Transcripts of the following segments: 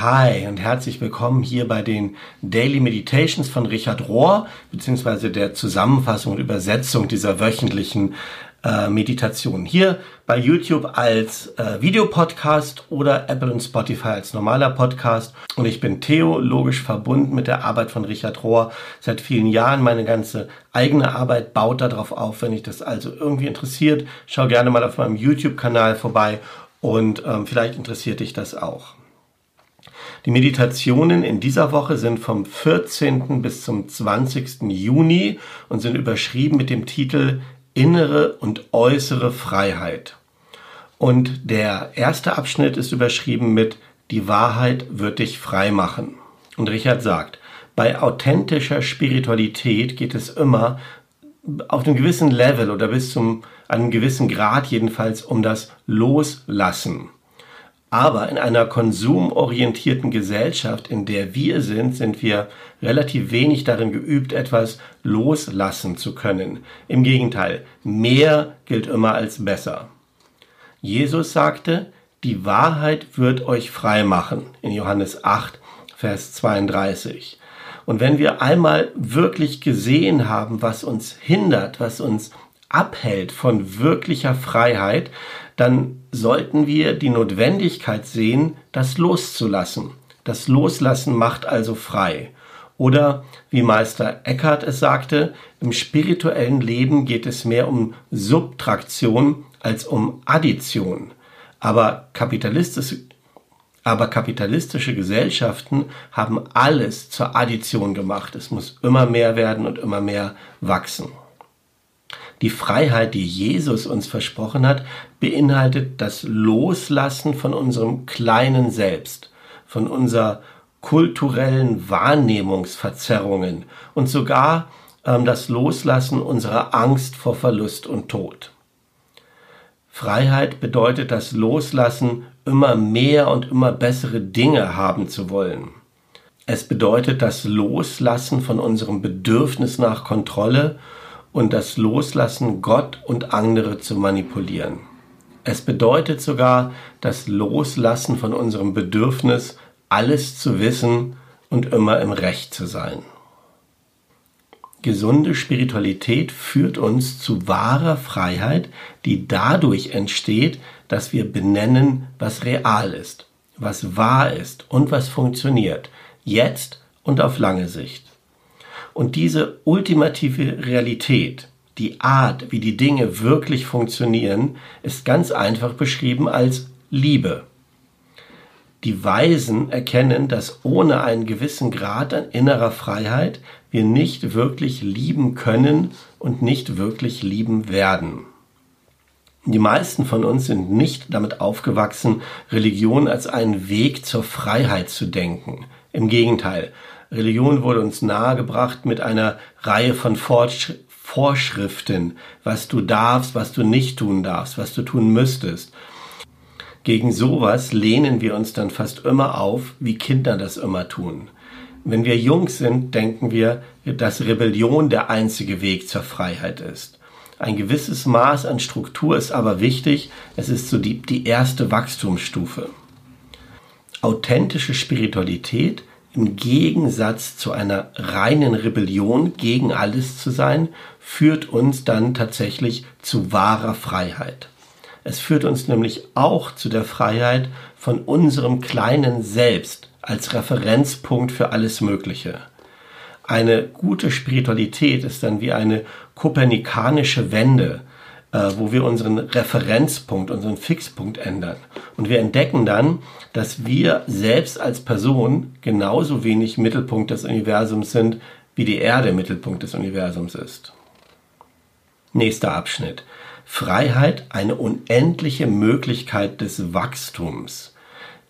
Hi und herzlich willkommen hier bei den Daily Meditations von Richard Rohr, beziehungsweise der Zusammenfassung und Übersetzung dieser wöchentlichen äh, Meditation. Hier bei YouTube als äh, Videopodcast oder Apple und Spotify als normaler Podcast. Und ich bin theologisch verbunden mit der Arbeit von Richard Rohr seit vielen Jahren. Meine ganze eigene Arbeit baut darauf auf. Wenn dich das also irgendwie interessiert, schau gerne mal auf meinem YouTube-Kanal vorbei und ähm, vielleicht interessiert dich das auch. Die Meditationen in dieser Woche sind vom 14. bis zum 20. Juni und sind überschrieben mit dem Titel Innere und äußere Freiheit. Und der erste Abschnitt ist überschrieben mit Die Wahrheit wird dich frei machen. Und Richard sagt, bei authentischer Spiritualität geht es immer auf einem gewissen Level oder bis zum einem gewissen Grad jedenfalls um das Loslassen. Aber in einer konsumorientierten Gesellschaft, in der wir sind, sind wir relativ wenig darin geübt, etwas loslassen zu können. Im Gegenteil, mehr gilt immer als besser. Jesus sagte, die Wahrheit wird euch frei machen. In Johannes 8, Vers 32. Und wenn wir einmal wirklich gesehen haben, was uns hindert, was uns abhält von wirklicher Freiheit, dann sollten wir die Notwendigkeit sehen, das loszulassen. Das Loslassen macht also frei. Oder wie Meister Eckhart es sagte, im spirituellen Leben geht es mehr um Subtraktion als um Addition. Aber kapitalistische, aber kapitalistische Gesellschaften haben alles zur Addition gemacht. Es muss immer mehr werden und immer mehr wachsen. Die Freiheit, die Jesus uns versprochen hat, beinhaltet das Loslassen von unserem kleinen Selbst, von unserer kulturellen Wahrnehmungsverzerrungen und sogar ähm, das Loslassen unserer Angst vor Verlust und Tod. Freiheit bedeutet das Loslassen, immer mehr und immer bessere Dinge haben zu wollen. Es bedeutet das Loslassen von unserem Bedürfnis nach Kontrolle und das Loslassen, Gott und andere zu manipulieren. Es bedeutet sogar das Loslassen von unserem Bedürfnis, alles zu wissen und immer im Recht zu sein. Gesunde Spiritualität führt uns zu wahrer Freiheit, die dadurch entsteht, dass wir benennen, was real ist, was wahr ist und was funktioniert, jetzt und auf lange Sicht. Und diese ultimative Realität, die Art, wie die Dinge wirklich funktionieren, ist ganz einfach beschrieben als Liebe. Die Weisen erkennen, dass ohne einen gewissen Grad an innerer Freiheit wir nicht wirklich lieben können und nicht wirklich lieben werden. Die meisten von uns sind nicht damit aufgewachsen, Religion als einen Weg zur Freiheit zu denken. Im Gegenteil, Religion wurde uns nahegebracht mit einer Reihe von Vorschriften, was du darfst, was du nicht tun darfst, was du tun müsstest. Gegen sowas lehnen wir uns dann fast immer auf, wie Kinder das immer tun. Wenn wir jung sind, denken wir, dass Rebellion der einzige Weg zur Freiheit ist. Ein gewisses Maß an Struktur ist aber wichtig. Es ist so die, die erste Wachstumsstufe. Authentische Spiritualität im Gegensatz zu einer reinen Rebellion gegen alles zu sein, führt uns dann tatsächlich zu wahrer Freiheit. Es führt uns nämlich auch zu der Freiheit von unserem kleinen Selbst als Referenzpunkt für alles Mögliche. Eine gute Spiritualität ist dann wie eine kopernikanische Wende, äh, wo wir unseren Referenzpunkt, unseren Fixpunkt ändern. Und wir entdecken dann, dass wir selbst als Person genauso wenig Mittelpunkt des Universums sind, wie die Erde Mittelpunkt des Universums ist. Nächster Abschnitt. Freiheit, eine unendliche Möglichkeit des Wachstums.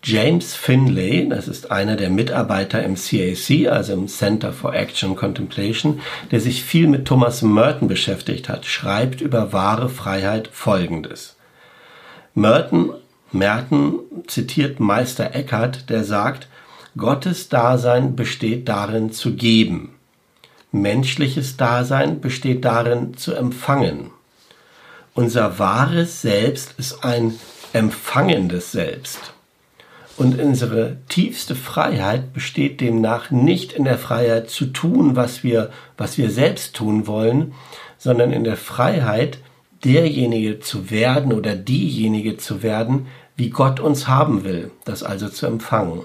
James Finlay, das ist einer der Mitarbeiter im CAC, also im Center for Action Contemplation, der sich viel mit Thomas Merton beschäftigt hat, schreibt über wahre Freiheit Folgendes. Merton, Merton zitiert Meister Eckhart, der sagt, Gottes Dasein besteht darin zu geben. Menschliches Dasein besteht darin zu empfangen. Unser wahres Selbst ist ein empfangendes Selbst. Und unsere tiefste Freiheit besteht demnach nicht in der Freiheit zu tun, was wir, was wir selbst tun wollen, sondern in der Freiheit, derjenige zu werden oder diejenige zu werden, wie Gott uns haben will, das also zu empfangen.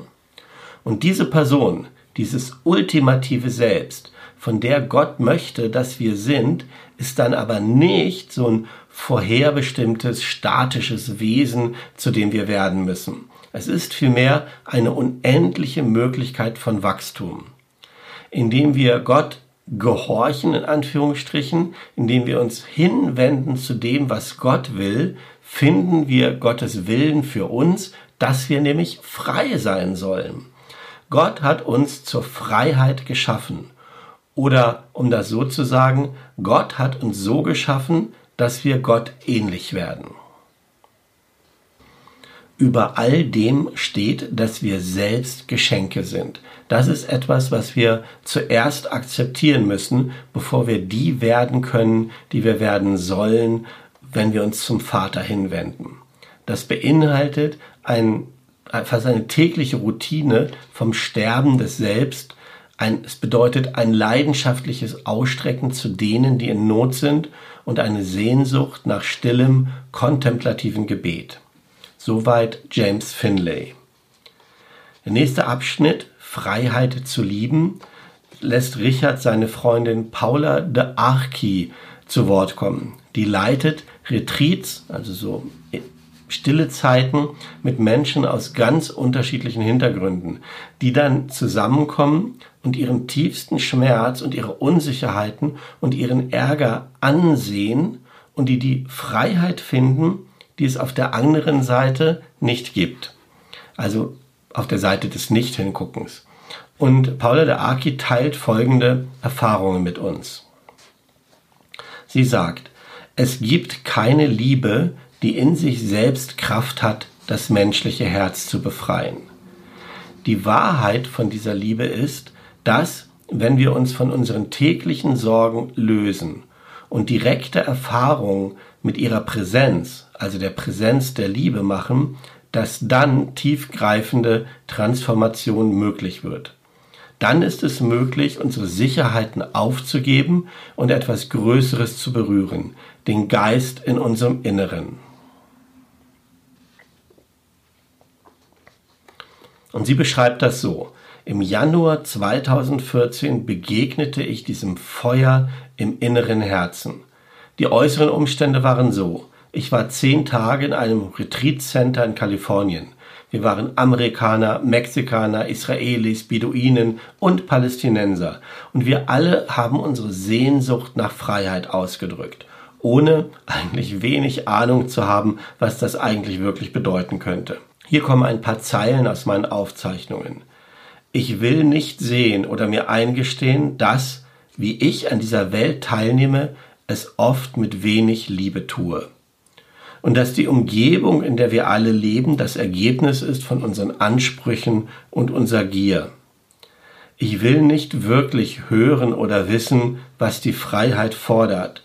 Und diese Person, dieses ultimative Selbst, von der Gott möchte, dass wir sind, ist dann aber nicht so ein vorherbestimmtes, statisches Wesen, zu dem wir werden müssen. Es ist vielmehr eine unendliche Möglichkeit von Wachstum, indem wir Gott gehorchen, in Anführungsstrichen, indem wir uns hinwenden zu dem, was Gott will, finden wir Gottes Willen für uns, dass wir nämlich frei sein sollen. Gott hat uns zur Freiheit geschaffen. Oder um das so zu sagen, Gott hat uns so geschaffen, dass wir Gott ähnlich werden. Über all dem steht, dass wir selbst Geschenke sind. Das ist etwas, was wir zuerst akzeptieren müssen, bevor wir die werden können, die wir werden sollen, wenn wir uns zum Vater hinwenden. Das beinhaltet ein, fast eine tägliche Routine vom Sterben des Selbst. Ein, es bedeutet ein leidenschaftliches Ausstrecken zu denen, die in Not sind und eine Sehnsucht nach stillem, kontemplativen Gebet. Soweit James Finlay. Der nächste Abschnitt, Freiheit zu lieben, lässt Richard seine Freundin Paula de Archi zu Wort kommen. Die leitet Retreats, also so stille Zeiten mit Menschen aus ganz unterschiedlichen Hintergründen, die dann zusammenkommen und ihren tiefsten Schmerz und ihre Unsicherheiten und ihren Ärger ansehen und die die Freiheit finden, die es auf der anderen Seite nicht gibt. Also auf der Seite des Nicht-Hinguckens. Und Paula de Aki teilt folgende Erfahrungen mit uns. Sie sagt, es gibt keine Liebe, die in sich selbst Kraft hat, das menschliche Herz zu befreien. Die Wahrheit von dieser Liebe ist, dass, wenn wir uns von unseren täglichen Sorgen lösen und direkte Erfahrung mit ihrer Präsenz, also der Präsenz der Liebe machen, dass dann tiefgreifende Transformation möglich wird. Dann ist es möglich, unsere Sicherheiten aufzugeben und etwas Größeres zu berühren, den Geist in unserem Inneren. Und sie beschreibt das so. Im Januar 2014 begegnete ich diesem Feuer im inneren Herzen. Die äußeren Umstände waren so. Ich war zehn Tage in einem Retreat Center in Kalifornien. Wir waren Amerikaner, Mexikaner, Israelis, Beduinen und Palästinenser. Und wir alle haben unsere Sehnsucht nach Freiheit ausgedrückt, ohne eigentlich wenig Ahnung zu haben, was das eigentlich wirklich bedeuten könnte. Hier kommen ein paar Zeilen aus meinen Aufzeichnungen. Ich will nicht sehen oder mir eingestehen, dass, wie ich an dieser Welt teilnehme, es oft mit wenig Liebe tue. Und dass die Umgebung, in der wir alle leben, das Ergebnis ist von unseren Ansprüchen und unserer Gier. Ich will nicht wirklich hören oder wissen, was die Freiheit fordert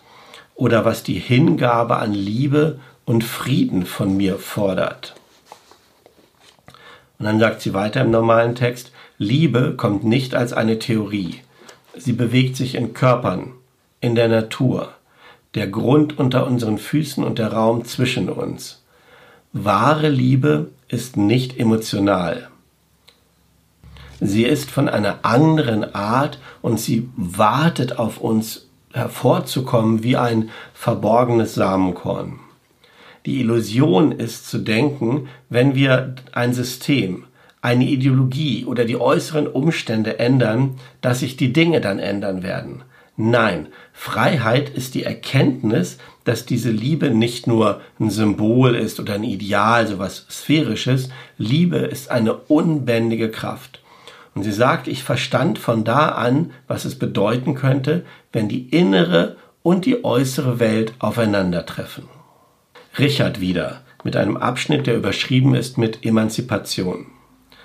oder was die Hingabe an Liebe und Frieden von mir fordert. Und dann sagt sie weiter im normalen Text, Liebe kommt nicht als eine Theorie. Sie bewegt sich in Körpern, in der Natur, der Grund unter unseren Füßen und der Raum zwischen uns. Wahre Liebe ist nicht emotional. Sie ist von einer anderen Art und sie wartet auf uns hervorzukommen wie ein verborgenes Samenkorn. Die Illusion ist zu denken, wenn wir ein System, eine Ideologie oder die äußeren Umstände ändern, dass sich die Dinge dann ändern werden. Nein, Freiheit ist die Erkenntnis, dass diese Liebe nicht nur ein Symbol ist oder ein Ideal, sowas Sphärisches. Liebe ist eine unbändige Kraft. Und sie sagt, ich verstand von da an, was es bedeuten könnte, wenn die innere und die äußere Welt aufeinandertreffen. Richard wieder mit einem Abschnitt, der überschrieben ist mit Emanzipation.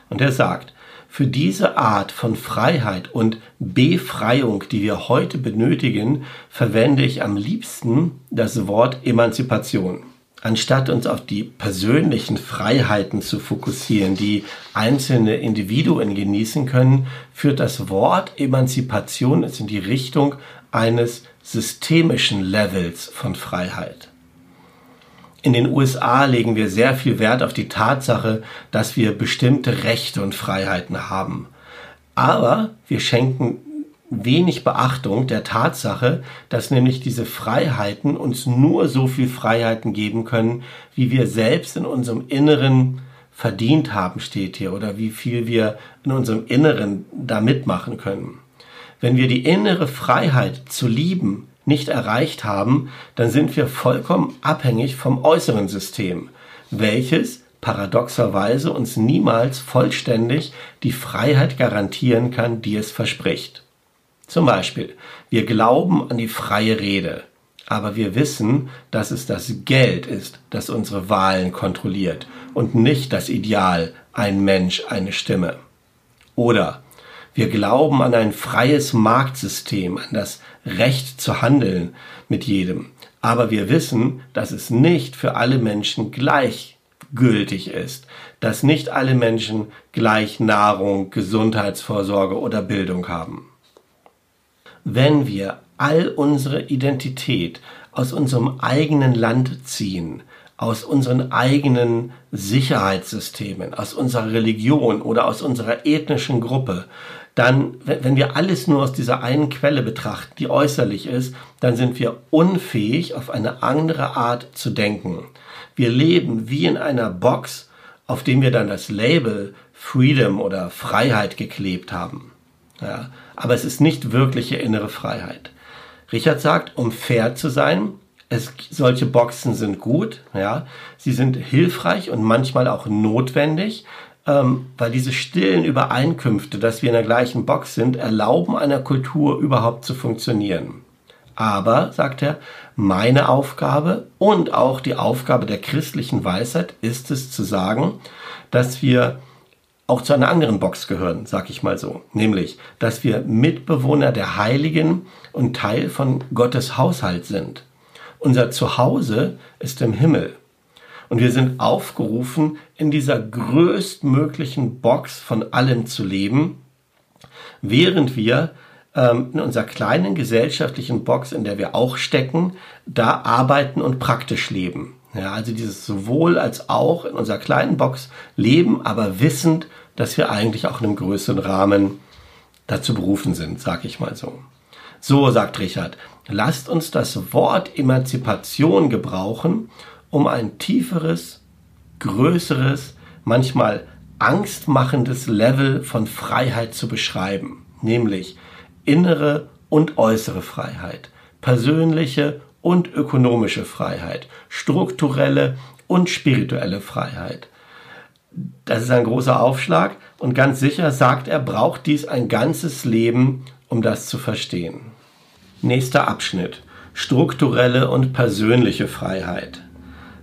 Und er sagt, für diese Art von Freiheit und Befreiung, die wir heute benötigen, verwende ich am liebsten das Wort Emanzipation. anstatt uns auf die persönlichen Freiheiten zu fokussieren, die einzelne Individuen genießen können, führt das Wort Emanzipation in die Richtung eines systemischen Levels von Freiheit. In den USA legen wir sehr viel Wert auf die Tatsache, dass wir bestimmte Rechte und Freiheiten haben. Aber wir schenken wenig Beachtung der Tatsache, dass nämlich diese Freiheiten uns nur so viel Freiheiten geben können, wie wir selbst in unserem Inneren verdient haben, steht hier, oder wie viel wir in unserem Inneren da mitmachen können. Wenn wir die innere Freiheit zu lieben nicht erreicht haben, dann sind wir vollkommen abhängig vom äußeren System, welches paradoxerweise uns niemals vollständig die Freiheit garantieren kann, die es verspricht. Zum Beispiel, wir glauben an die freie Rede, aber wir wissen, dass es das Geld ist, das unsere Wahlen kontrolliert und nicht das Ideal, ein Mensch, eine Stimme. Oder wir glauben an ein freies Marktsystem, an das Recht zu handeln mit jedem, aber wir wissen, dass es nicht für alle Menschen gleichgültig ist, dass nicht alle Menschen gleich Nahrung, Gesundheitsvorsorge oder Bildung haben. Wenn wir all unsere Identität aus unserem eigenen Land ziehen, aus unseren eigenen Sicherheitssystemen, aus unserer Religion oder aus unserer ethnischen Gruppe, dann, wenn wir alles nur aus dieser einen Quelle betrachten, die äußerlich ist, dann sind wir unfähig, auf eine andere Art zu denken. Wir leben wie in einer Box, auf dem wir dann das Label Freedom oder Freiheit geklebt haben. Ja, aber es ist nicht wirkliche innere Freiheit. Richard sagt, um fair zu sein, es, solche Boxen sind gut, ja, sie sind hilfreich und manchmal auch notwendig, ähm, weil diese stillen Übereinkünfte, dass wir in der gleichen Box sind, erlauben einer Kultur überhaupt zu funktionieren. Aber, sagt er, meine Aufgabe und auch die Aufgabe der christlichen Weisheit ist es zu sagen, dass wir auch zu einer anderen Box gehören, sag ich mal so. Nämlich, dass wir Mitbewohner der Heiligen und Teil von Gottes Haushalt sind. Unser Zuhause ist im Himmel. Und wir sind aufgerufen, in dieser größtmöglichen Box von allem zu leben, während wir ähm, in unserer kleinen gesellschaftlichen Box, in der wir auch stecken, da arbeiten und praktisch leben. Ja, also dieses sowohl als auch in unserer kleinen Box leben, aber wissend, dass wir eigentlich auch in einem größeren Rahmen dazu berufen sind, sag ich mal so. So, sagt Richard, lasst uns das Wort Emanzipation gebrauchen, um ein tieferes, größeres, manchmal angstmachendes Level von Freiheit zu beschreiben, nämlich innere und äußere Freiheit, persönliche und ökonomische Freiheit, strukturelle und spirituelle Freiheit. Das ist ein großer Aufschlag und ganz sicher sagt er, braucht dies ein ganzes Leben, um das zu verstehen. Nächster Abschnitt. Strukturelle und persönliche Freiheit.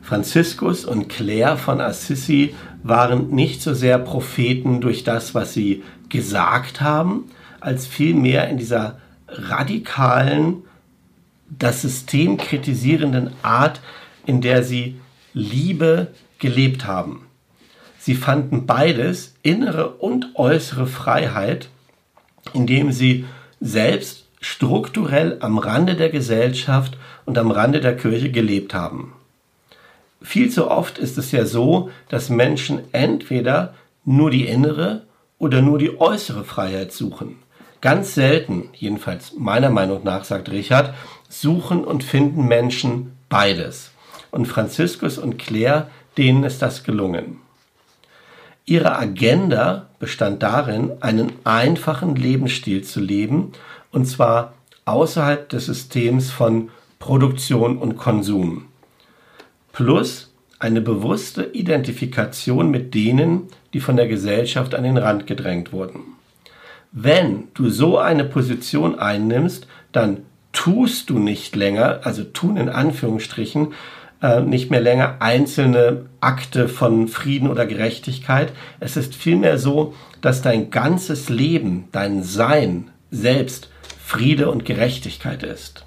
Franziskus und Claire von Assisi waren nicht so sehr Propheten durch das, was sie gesagt haben, als vielmehr in dieser radikalen, das System kritisierenden Art, in der sie Liebe gelebt haben. Sie fanden beides, innere und äußere Freiheit, indem sie selbst strukturell am Rande der Gesellschaft und am Rande der Kirche gelebt haben. Viel zu oft ist es ja so, dass Menschen entweder nur die innere oder nur die äußere Freiheit suchen. Ganz selten, jedenfalls meiner Meinung nach, sagt Richard, suchen und finden Menschen beides. Und Franziskus und Claire, denen ist das gelungen. Ihre Agenda bestand darin, einen einfachen Lebensstil zu leben, und zwar außerhalb des Systems von Produktion und Konsum. Plus eine bewusste Identifikation mit denen, die von der Gesellschaft an den Rand gedrängt wurden. Wenn du so eine Position einnimmst, dann tust du nicht länger, also tun in Anführungsstrichen, äh, nicht mehr länger einzelne Akte von Frieden oder Gerechtigkeit. Es ist vielmehr so, dass dein ganzes Leben, dein Sein selbst Friede und Gerechtigkeit ist.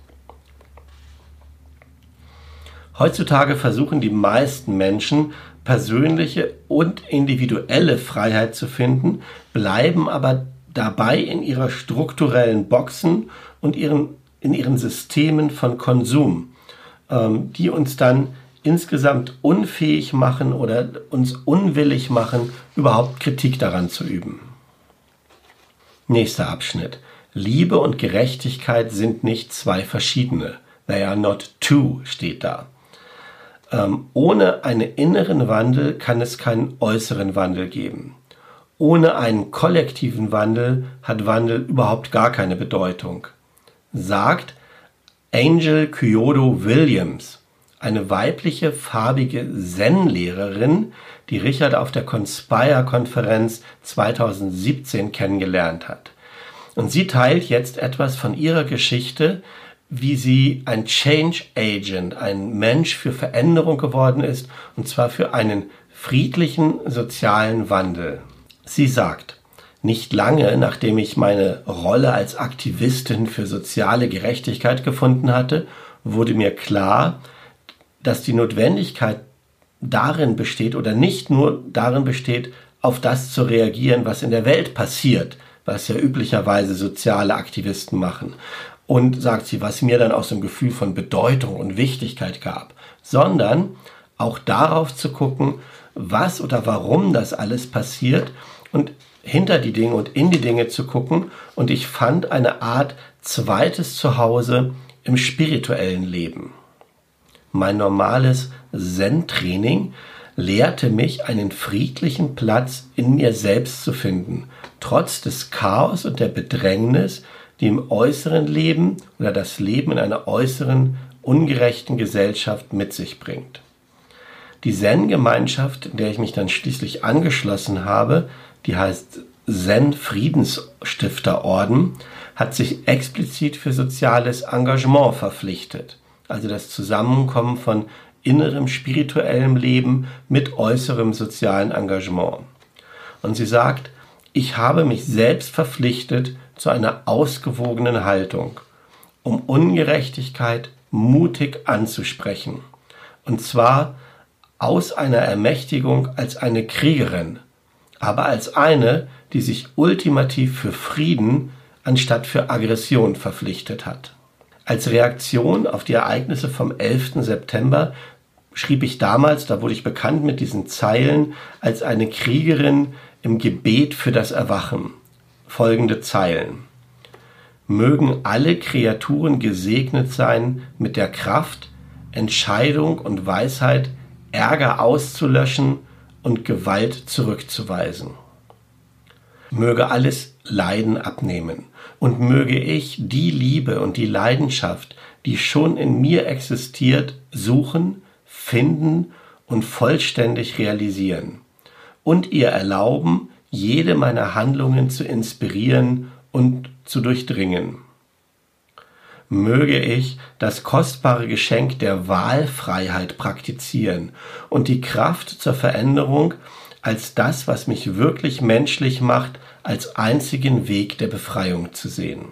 Heutzutage versuchen die meisten Menschen persönliche und individuelle Freiheit zu finden, bleiben aber dabei in ihrer strukturellen Boxen und ihren, in ihren Systemen von Konsum, ähm, die uns dann insgesamt unfähig machen oder uns unwillig machen, überhaupt Kritik daran zu üben. Nächster Abschnitt. Liebe und Gerechtigkeit sind nicht zwei verschiedene. They are not two steht da. Ähm, ohne einen inneren Wandel kann es keinen äußeren Wandel geben. Ohne einen kollektiven Wandel hat Wandel überhaupt gar keine Bedeutung. Sagt Angel Kyodo Williams, eine weibliche farbige Zen-Lehrerin, die Richard auf der Conspire-Konferenz 2017 kennengelernt hat. Und sie teilt jetzt etwas von ihrer Geschichte, wie sie ein Change Agent, ein Mensch für Veränderung geworden ist, und zwar für einen friedlichen sozialen Wandel. Sie sagt, nicht lange nachdem ich meine Rolle als Aktivistin für soziale Gerechtigkeit gefunden hatte, wurde mir klar, dass die Notwendigkeit darin besteht oder nicht nur darin besteht, auf das zu reagieren, was in der Welt passiert, was ja üblicherweise soziale Aktivisten machen und sagt sie, was mir dann auch so ein Gefühl von Bedeutung und Wichtigkeit gab, sondern auch darauf zu gucken, was oder warum das alles passiert und hinter die Dinge und in die Dinge zu gucken. Und ich fand eine Art zweites Zuhause im spirituellen Leben. Mein normales Zen-Training lehrte mich, einen friedlichen Platz in mir selbst zu finden, trotz des Chaos und der Bedrängnis, die im äußeren Leben oder das Leben in einer äußeren, ungerechten Gesellschaft mit sich bringt. Die Zen-Gemeinschaft, in der ich mich dann schließlich angeschlossen habe, die heißt Zen-Friedensstifterorden, hat sich explizit für soziales Engagement verpflichtet. Also das Zusammenkommen von innerem spirituellem Leben mit äußerem sozialen Engagement. Und sie sagt, ich habe mich selbst verpflichtet, zu einer ausgewogenen Haltung, um Ungerechtigkeit mutig anzusprechen. Und zwar aus einer Ermächtigung als eine Kriegerin, aber als eine, die sich ultimativ für Frieden anstatt für Aggression verpflichtet hat. Als Reaktion auf die Ereignisse vom 11. September schrieb ich damals, da wurde ich bekannt mit diesen Zeilen, als eine Kriegerin im Gebet für das Erwachen folgende Zeilen. Mögen alle Kreaturen gesegnet sein mit der Kraft, Entscheidung und Weisheit, Ärger auszulöschen und Gewalt zurückzuweisen. Möge alles Leiden abnehmen und möge ich die Liebe und die Leidenschaft, die schon in mir existiert, suchen, finden und vollständig realisieren und ihr erlauben, jede meiner Handlungen zu inspirieren und zu durchdringen. Möge ich das kostbare Geschenk der Wahlfreiheit praktizieren und die Kraft zur Veränderung als das, was mich wirklich menschlich macht, als einzigen Weg der Befreiung zu sehen.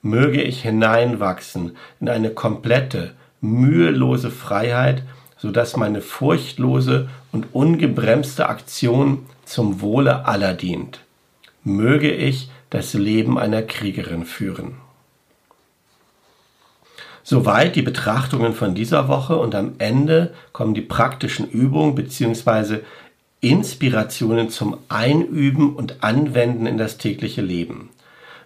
Möge ich hineinwachsen in eine komplette, mühelose Freiheit, so dass meine furchtlose und ungebremste Aktion zum Wohle aller dient. Möge ich das Leben einer Kriegerin führen. Soweit die Betrachtungen von dieser Woche und am Ende kommen die praktischen Übungen bzw. Inspirationen zum Einüben und Anwenden in das tägliche Leben.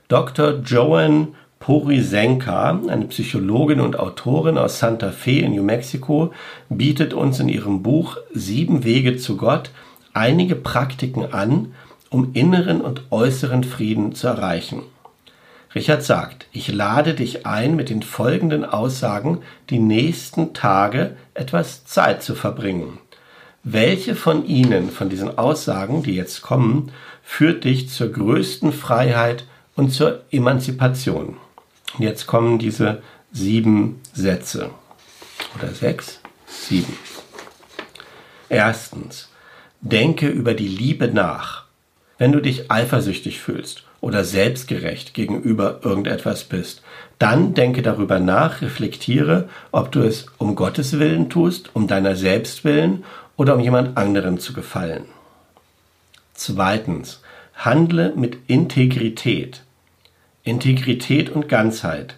Dr. Joanne Porisenka, eine Psychologin und Autorin aus Santa Fe in New Mexico, bietet uns in ihrem Buch Sieben Wege zu Gott einige Praktiken an, um inneren und äußeren Frieden zu erreichen. Richard sagt, ich lade dich ein, mit den folgenden Aussagen die nächsten Tage etwas Zeit zu verbringen. Welche von ihnen, von diesen Aussagen, die jetzt kommen, führt dich zur größten Freiheit und zur Emanzipation? Jetzt kommen diese sieben Sätze. Oder sechs? Sieben. Erstens, denke über die Liebe nach. Wenn du dich eifersüchtig fühlst oder selbstgerecht gegenüber irgendetwas bist, dann denke darüber nach, reflektiere, ob du es um Gottes Willen tust, um deiner selbst willen oder um jemand anderen zu gefallen. Zweitens, handle mit Integrität. Integrität und Ganzheit.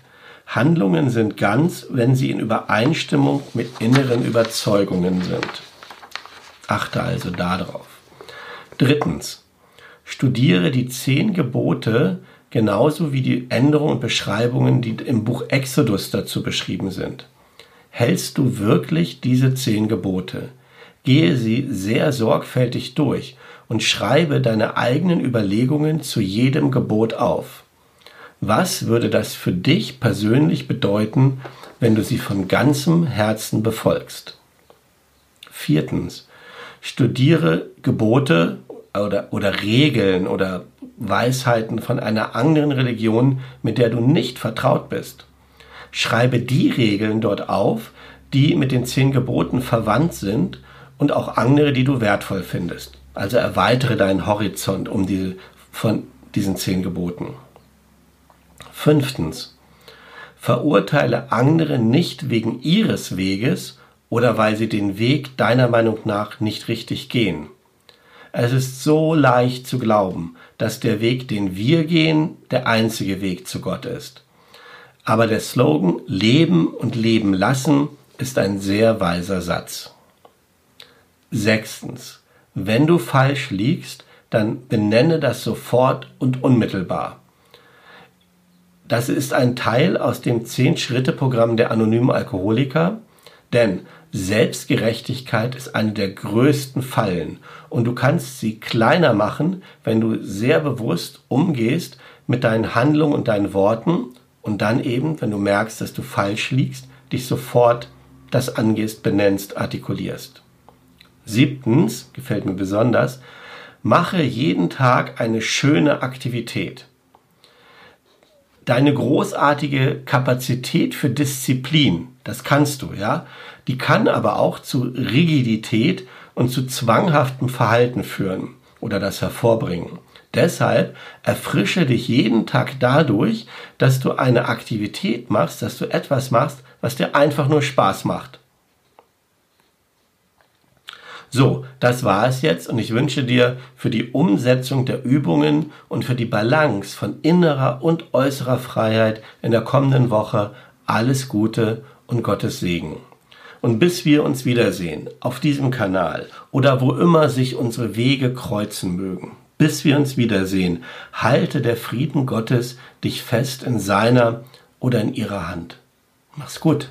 Handlungen sind ganz, wenn sie in Übereinstimmung mit inneren Überzeugungen sind. Achte also darauf. Drittens, studiere die zehn Gebote genauso wie die Änderungen und Beschreibungen, die im Buch Exodus dazu beschrieben sind. Hältst du wirklich diese zehn Gebote? Gehe sie sehr sorgfältig durch und schreibe deine eigenen Überlegungen zu jedem Gebot auf. Was würde das für dich persönlich bedeuten, wenn du sie von ganzem Herzen befolgst? Viertens, studiere Gebote oder, oder Regeln oder Weisheiten von einer anderen Religion, mit der du nicht vertraut bist. Schreibe die Regeln dort auf, die mit den zehn Geboten verwandt sind und auch andere, die du wertvoll findest. Also erweitere deinen Horizont um diese, von diesen zehn Geboten. Fünftens. Verurteile andere nicht wegen ihres Weges oder weil sie den Weg deiner Meinung nach nicht richtig gehen. Es ist so leicht zu glauben, dass der Weg, den wir gehen, der einzige Weg zu Gott ist. Aber der Slogan Leben und Leben lassen ist ein sehr weiser Satz. Sechstens. Wenn du falsch liegst, dann benenne das sofort und unmittelbar. Das ist ein Teil aus dem Zehn-Schritte-Programm der anonymen Alkoholiker, denn Selbstgerechtigkeit ist eine der größten Fallen und du kannst sie kleiner machen, wenn du sehr bewusst umgehst mit deinen Handlungen und deinen Worten und dann eben, wenn du merkst, dass du falsch liegst, dich sofort das angehst, benennst, artikulierst. Siebtens, gefällt mir besonders, mache jeden Tag eine schöne Aktivität. Deine großartige Kapazität für Disziplin, das kannst du, ja, die kann aber auch zu Rigidität und zu zwanghaftem Verhalten führen oder das hervorbringen. Deshalb erfrische dich jeden Tag dadurch, dass du eine Aktivität machst, dass du etwas machst, was dir einfach nur Spaß macht. So, das war es jetzt und ich wünsche dir für die Umsetzung der Übungen und für die Balance von innerer und äußerer Freiheit in der kommenden Woche alles Gute und Gottes Segen. Und bis wir uns wiedersehen auf diesem Kanal oder wo immer sich unsere Wege kreuzen mögen, bis wir uns wiedersehen, halte der Frieden Gottes dich fest in seiner oder in ihrer Hand. Mach's gut.